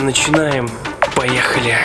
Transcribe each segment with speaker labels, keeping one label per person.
Speaker 1: начинаем. Поехали.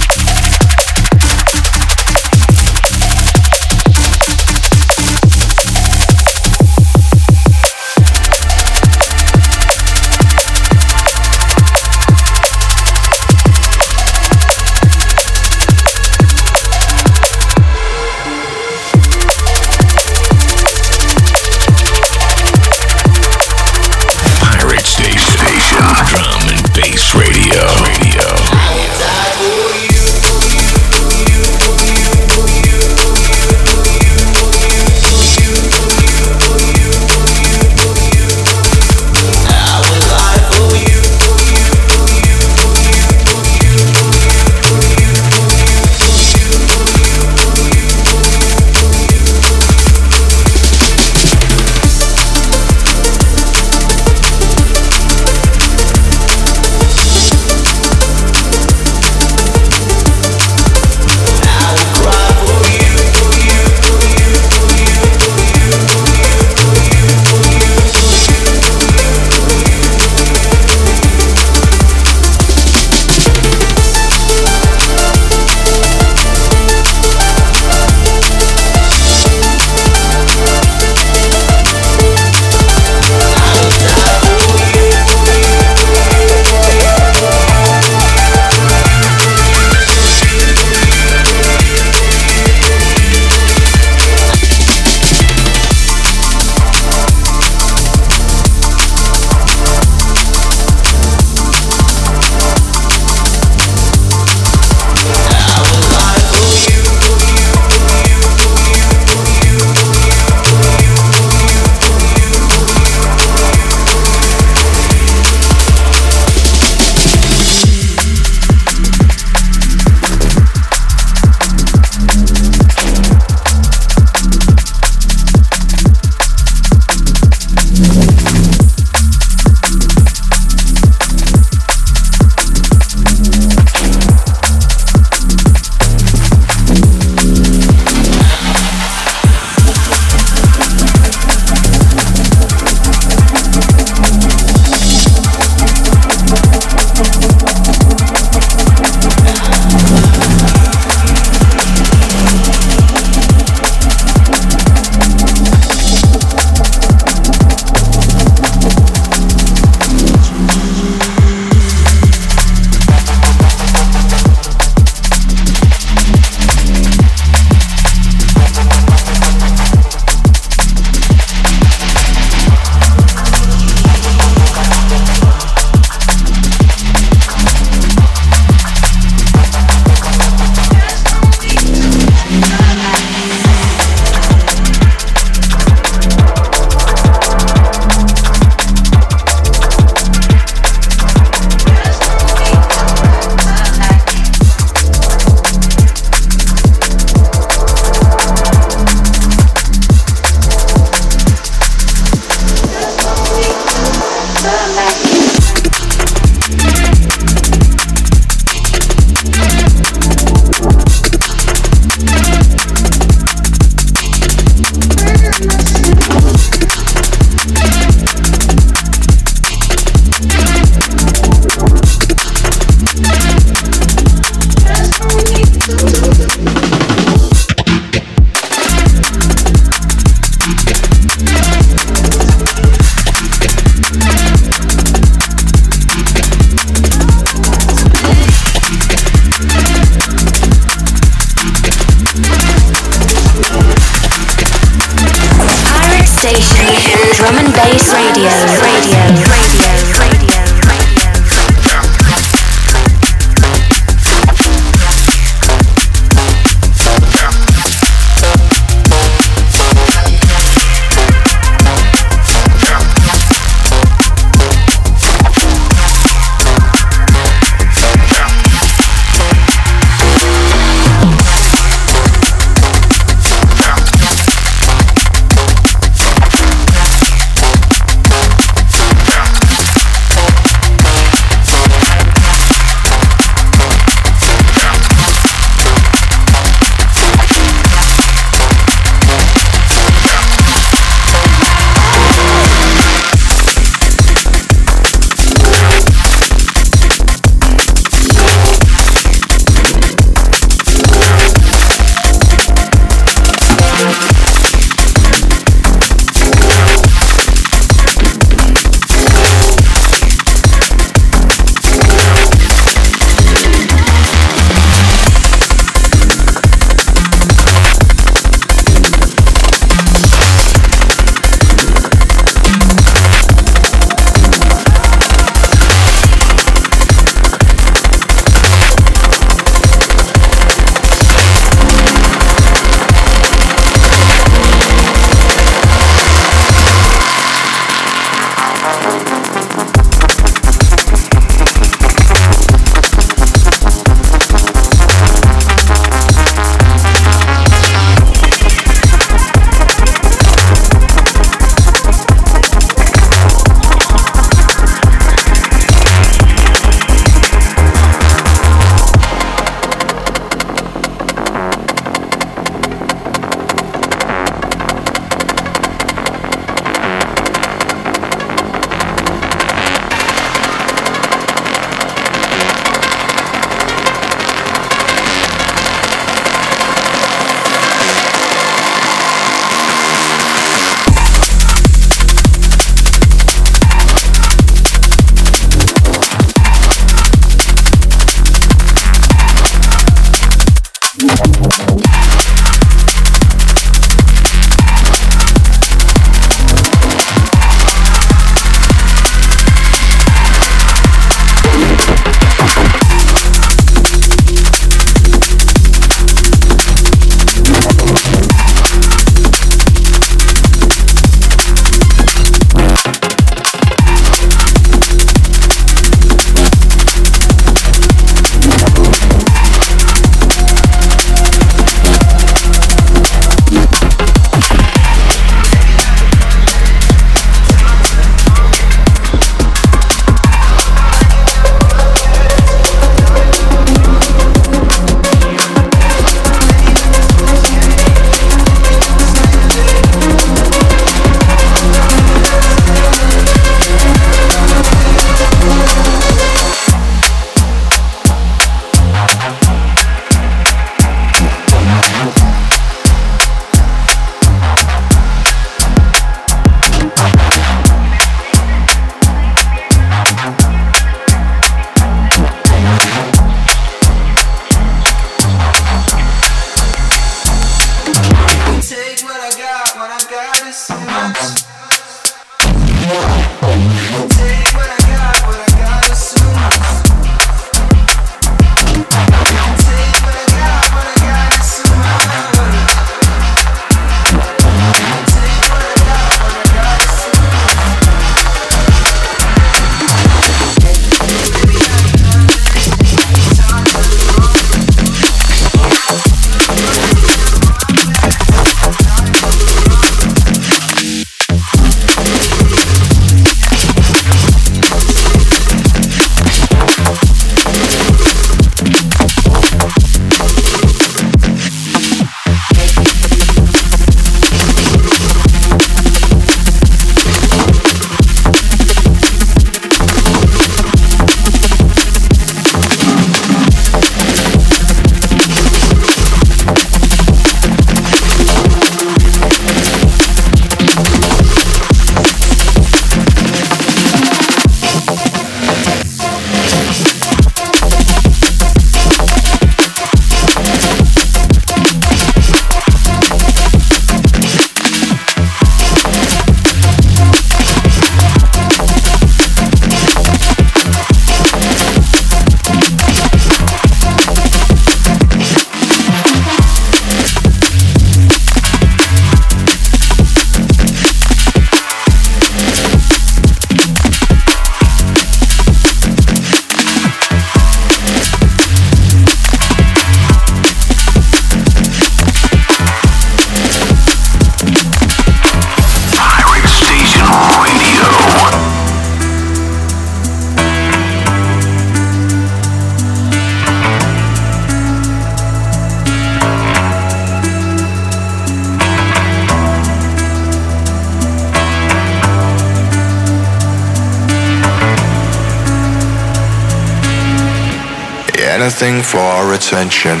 Speaker 2: Anything for our attention.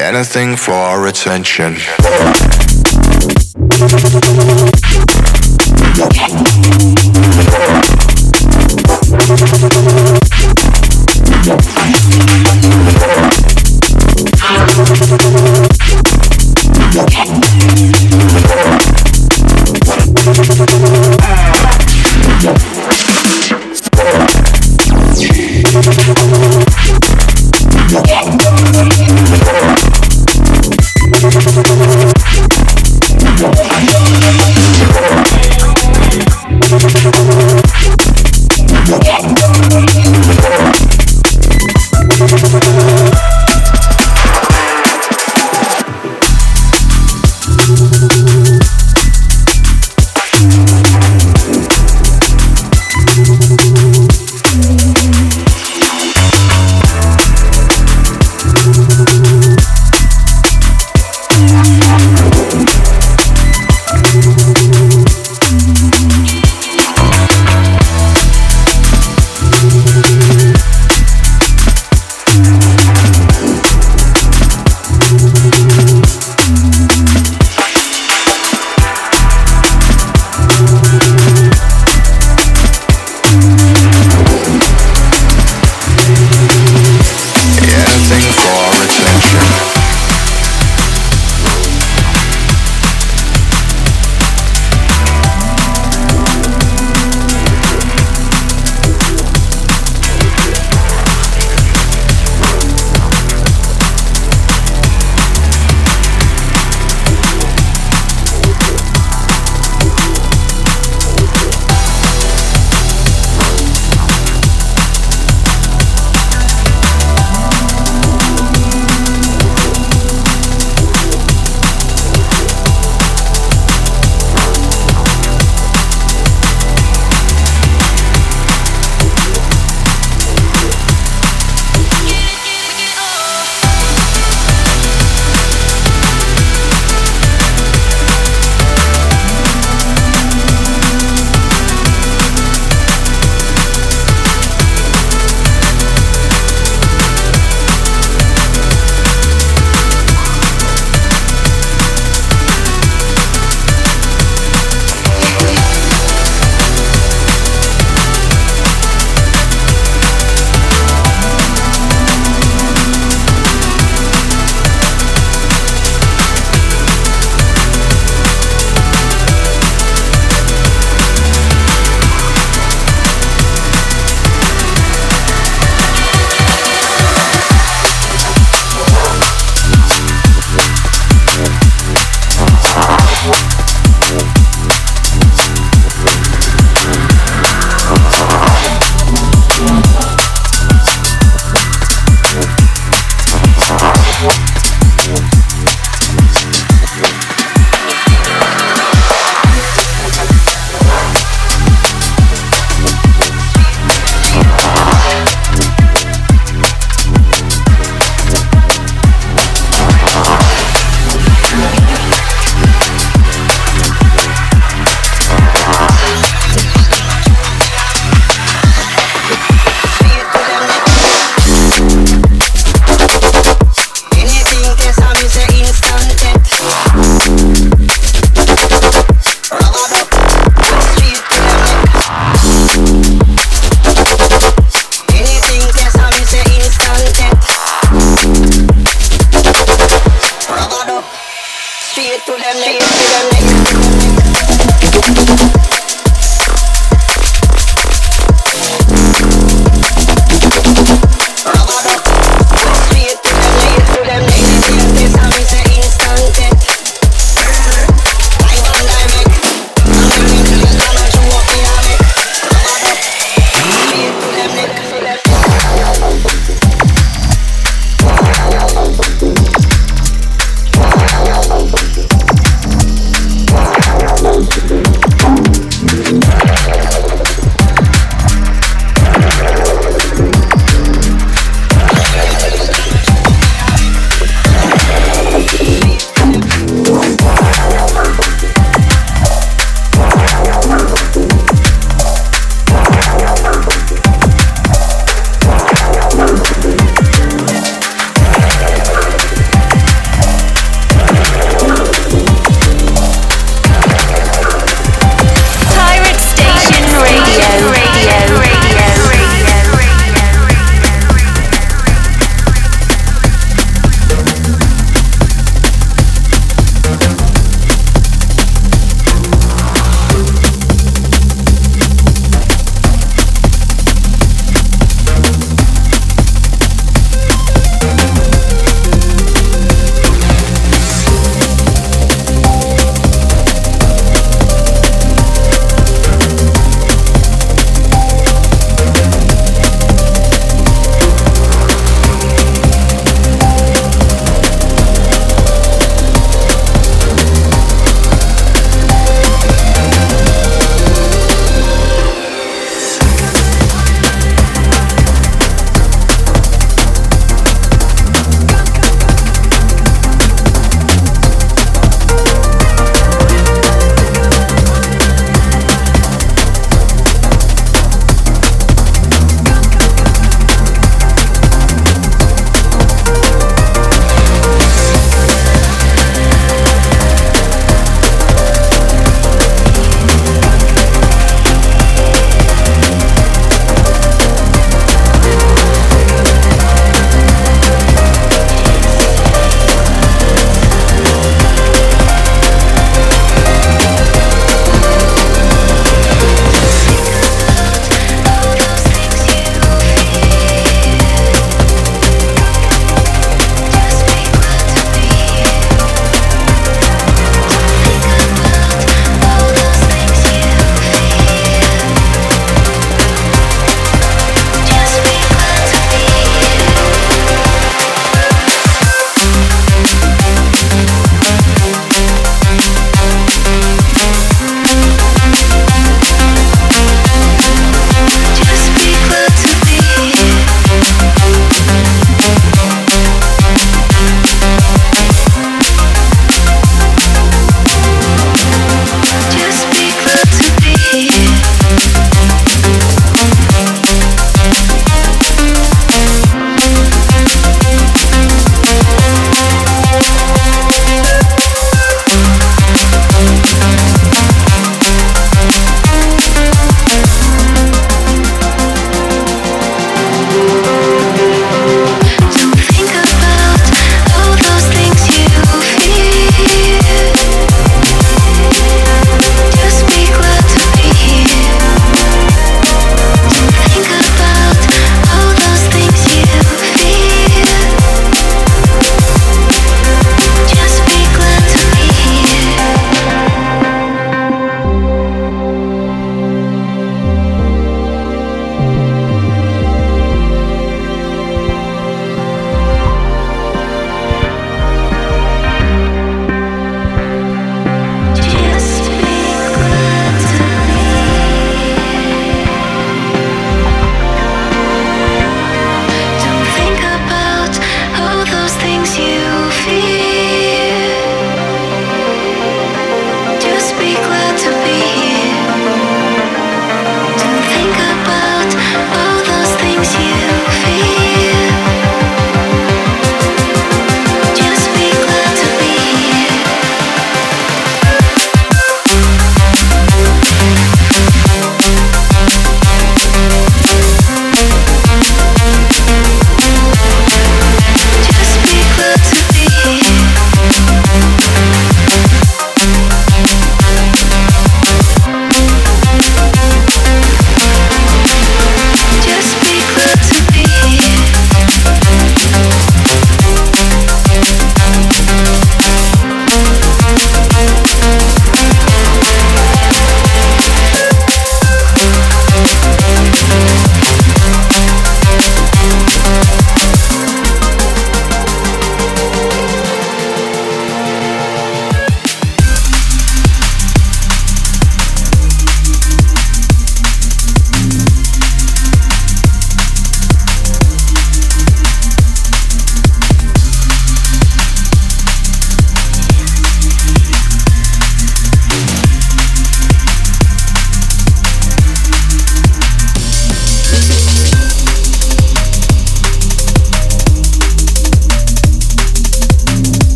Speaker 2: Anything for our attention.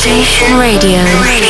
Speaker 3: Station Radio. Radio.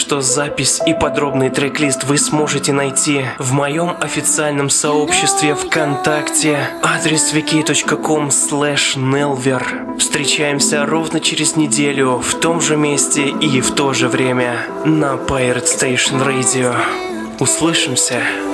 Speaker 1: Что запись и подробный трек-лист вы сможете найти в моем официальном сообществе ВКонтакте. Адрес wiki.com slash nelver. Встречаемся ровно через неделю в том же месте и в то же время на Pirate Station Radio. Услышимся!